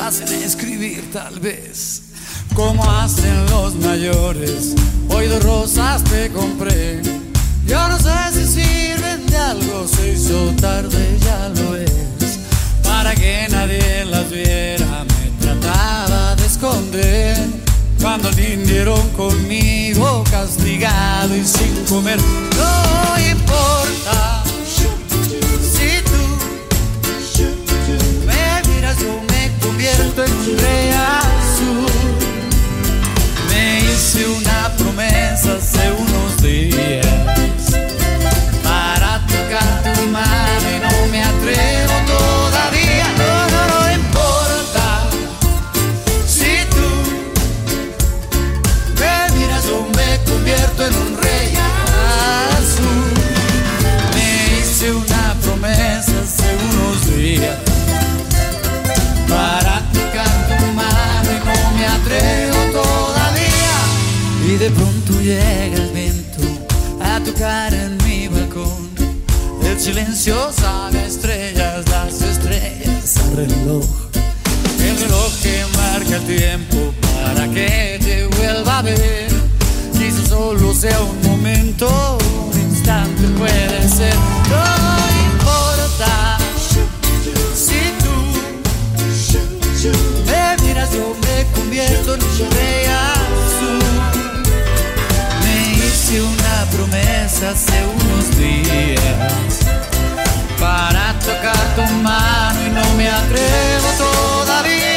hacen escribir tal vez. El silencio sabe a estrellas, las estrellas al reloj. El reloj que marca el tiempo para que te vuelva a ver. Quizá solo sea un momento, un instante puede ser. No importa si tú me miras, yo me convierto en un azul. Me hice hace unos días para tocar tu mano y no me atrevo todavía.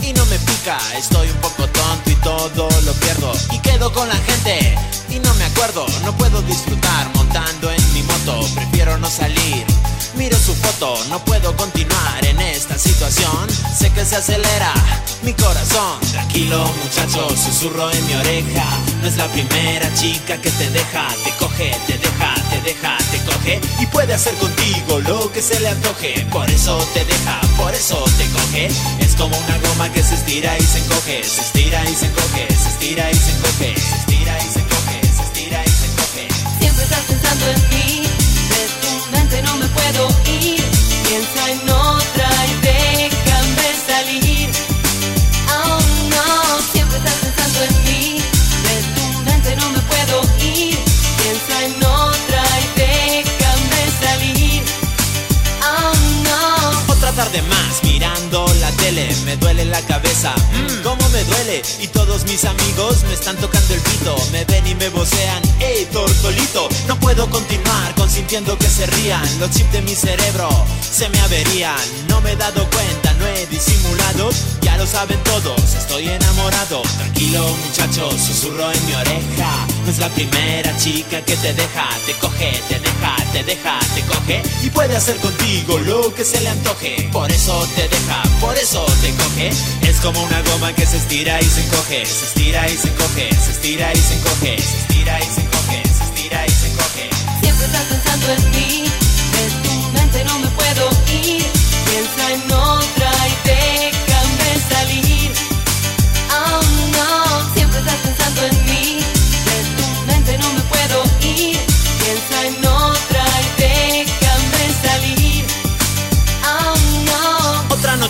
Y no me pica. Estoy un poco tonto y todo lo pierdo y quedo con la gente y no me acuerdo. No puedo disfrutar montando en mi moto, prefiero no salir. Miro su foto, no puedo continuar en esta situación. Sé que se acelera mi corazón. Tranquilo, muchacho, susurro en mi oreja. No es la primera chica que te deja, te coge, te deja, te deja, te coge y puede hacer contigo lo que se le antoje. Por eso te deja, por eso te coge. Es como una goma que se estira y se encoge, se estira y se encoge, se estira y se encoge, se estira y se encoge, se estira y se encoge. Siempre estás pensando en mí, de tu mente no me puedo ir. Piensa en otra y déjame salir. Oh no, siempre estás pensando tele, me duele la cabeza, mm, cómo me duele. Y todos mis amigos me están tocando el pito, me ven y me vocean, hey tortolito. No puedo continuar consintiendo que se rían, los chips de mi cerebro se me averían. No me he dado cuenta, no he disimulado, ya lo saben todos, estoy enamorado. Tranquilo muchacho, susurro en mi oreja, no es la primera chica que te deja, te coge, te deja, te deja, te coge y puede hacer contigo lo que se le antoje. Por eso te deja, por eso te coge. Es como una goma que se estira y se encoge, se estira y se encoge, se estira y se encoge, se estira y se encoge, se estira y se encoge. Siempre estás pensando en mí, de tu mente no me puedo ir. Piensa en otra y déjame salir. Oh no, siempre estás.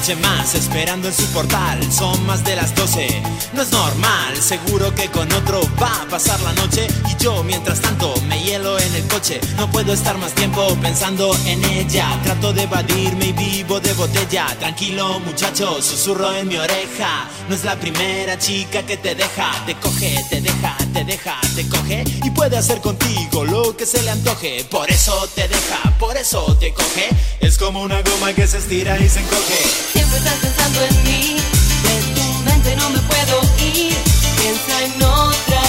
Noche más esperando en su portal. Son más de las 12, no es normal. Seguro que con otro va a pasar la noche. Y yo, mientras tanto, me hielo en el coche. No puedo estar más tiempo pensando en ella. Trato de evadirme y vivo de botella. Tranquilo, muchacho, susurro en mi oreja. No es la primera chica que te deja. Te coge, te deja, te deja, te coge. Y puede hacer contigo lo que se le antoje. Por eso te deja, por eso te coge. Es como una goma que se estira y se encoge. Siempre estás pensando en mí, de tu mente no me puedo ir. Piensa en otra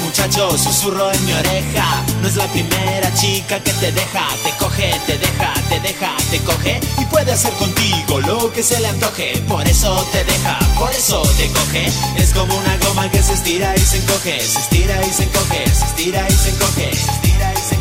muchacho, susurro en mi oreja. No es la primera chica que te deja. Te coge, te deja, te deja, te coge. Y puede hacer contigo lo que se le antoje. Por eso te deja, por eso te coge. Es como una goma que se estira y se encoge Se estira y se encoge, se estira y se encoge Se estira y se encoge,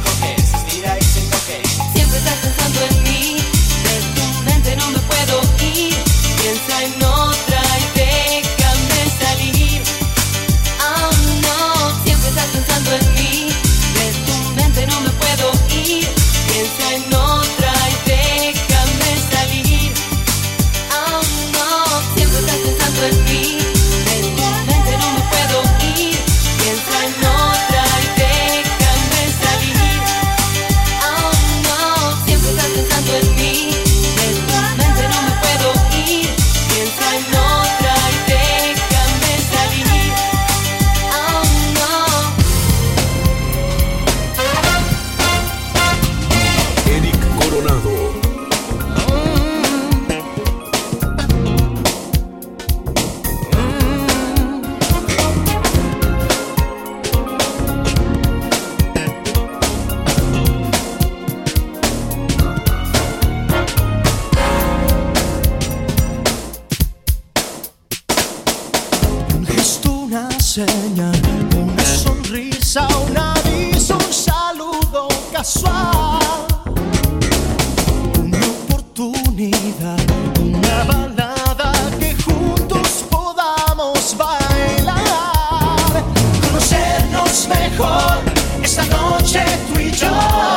esta noche tú y yo.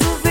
gosto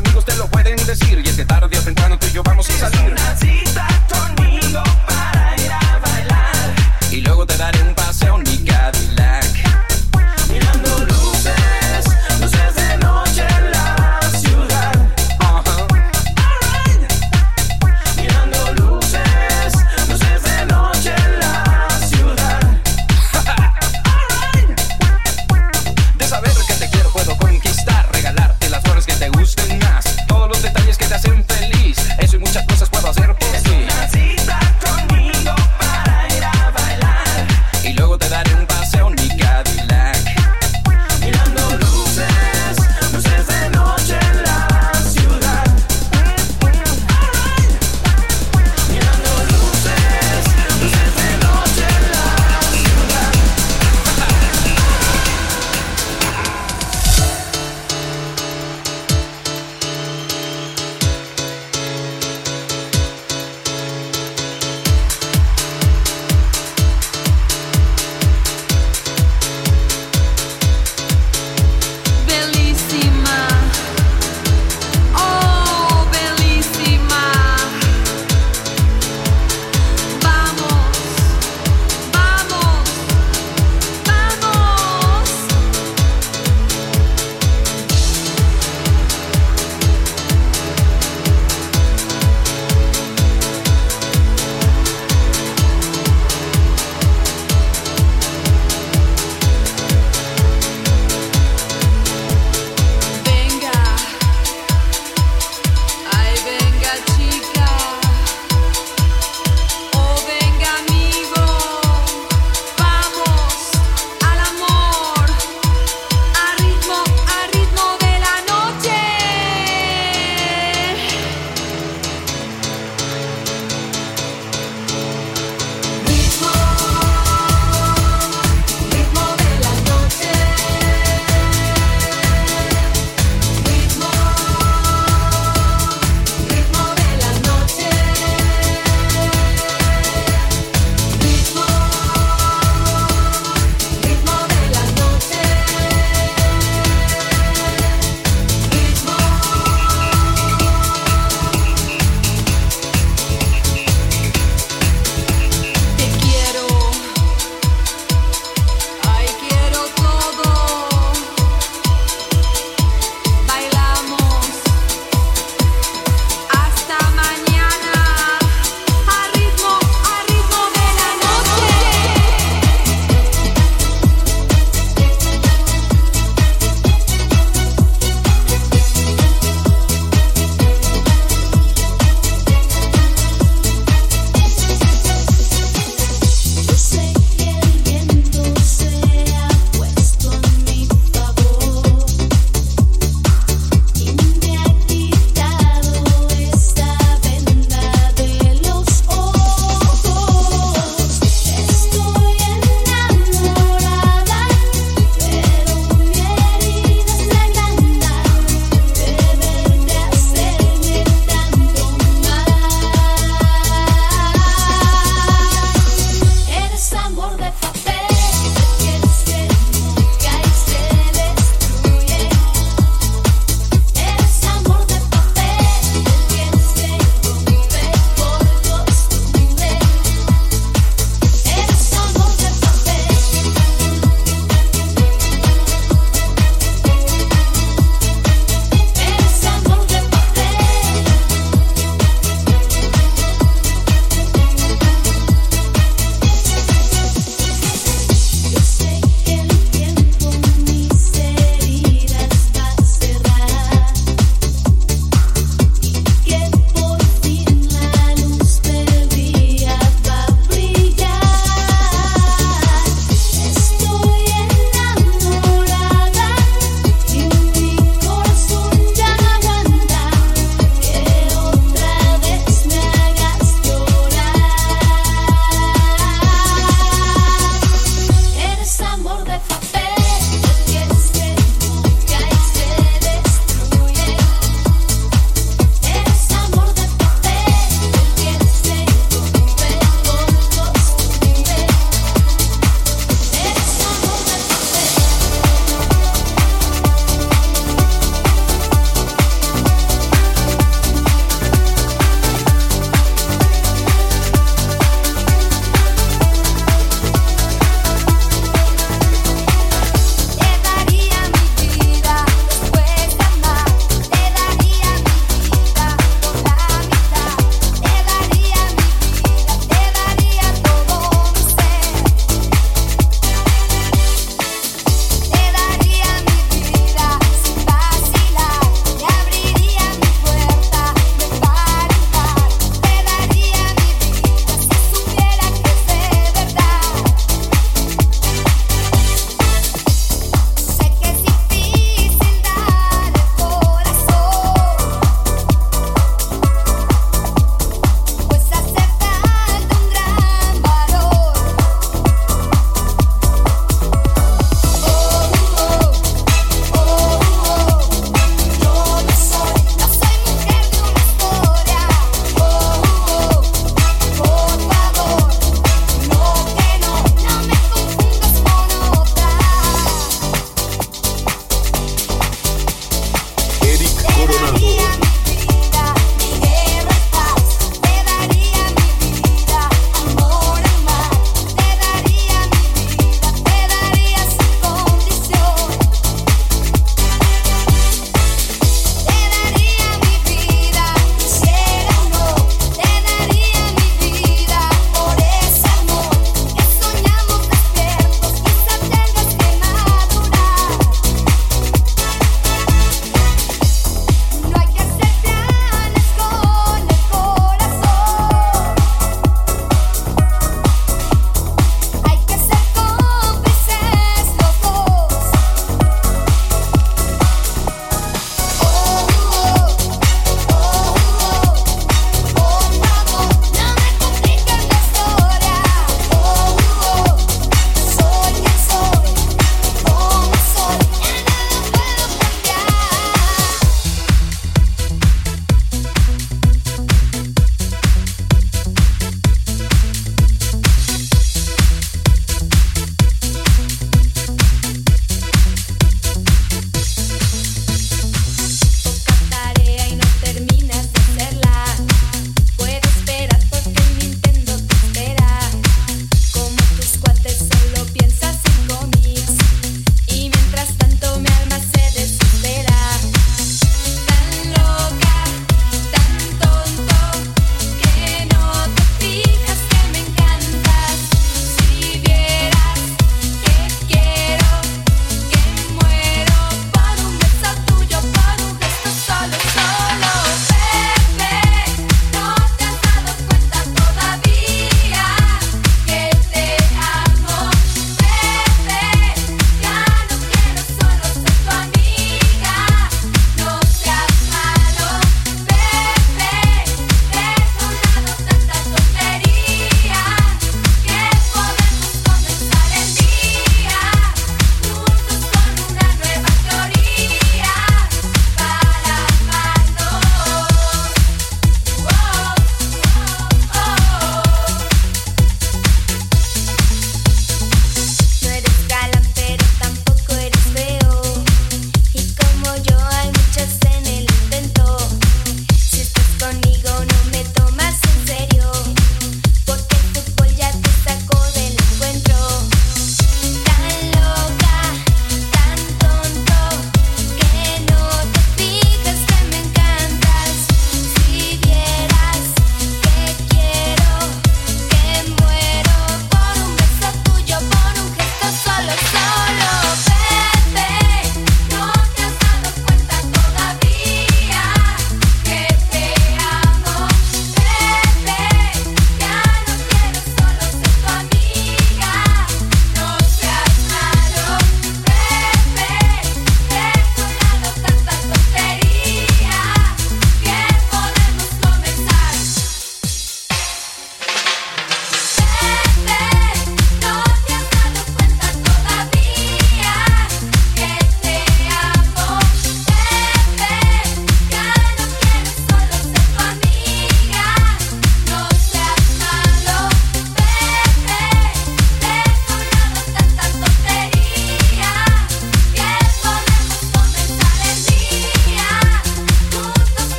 amigos te lo pueden decir.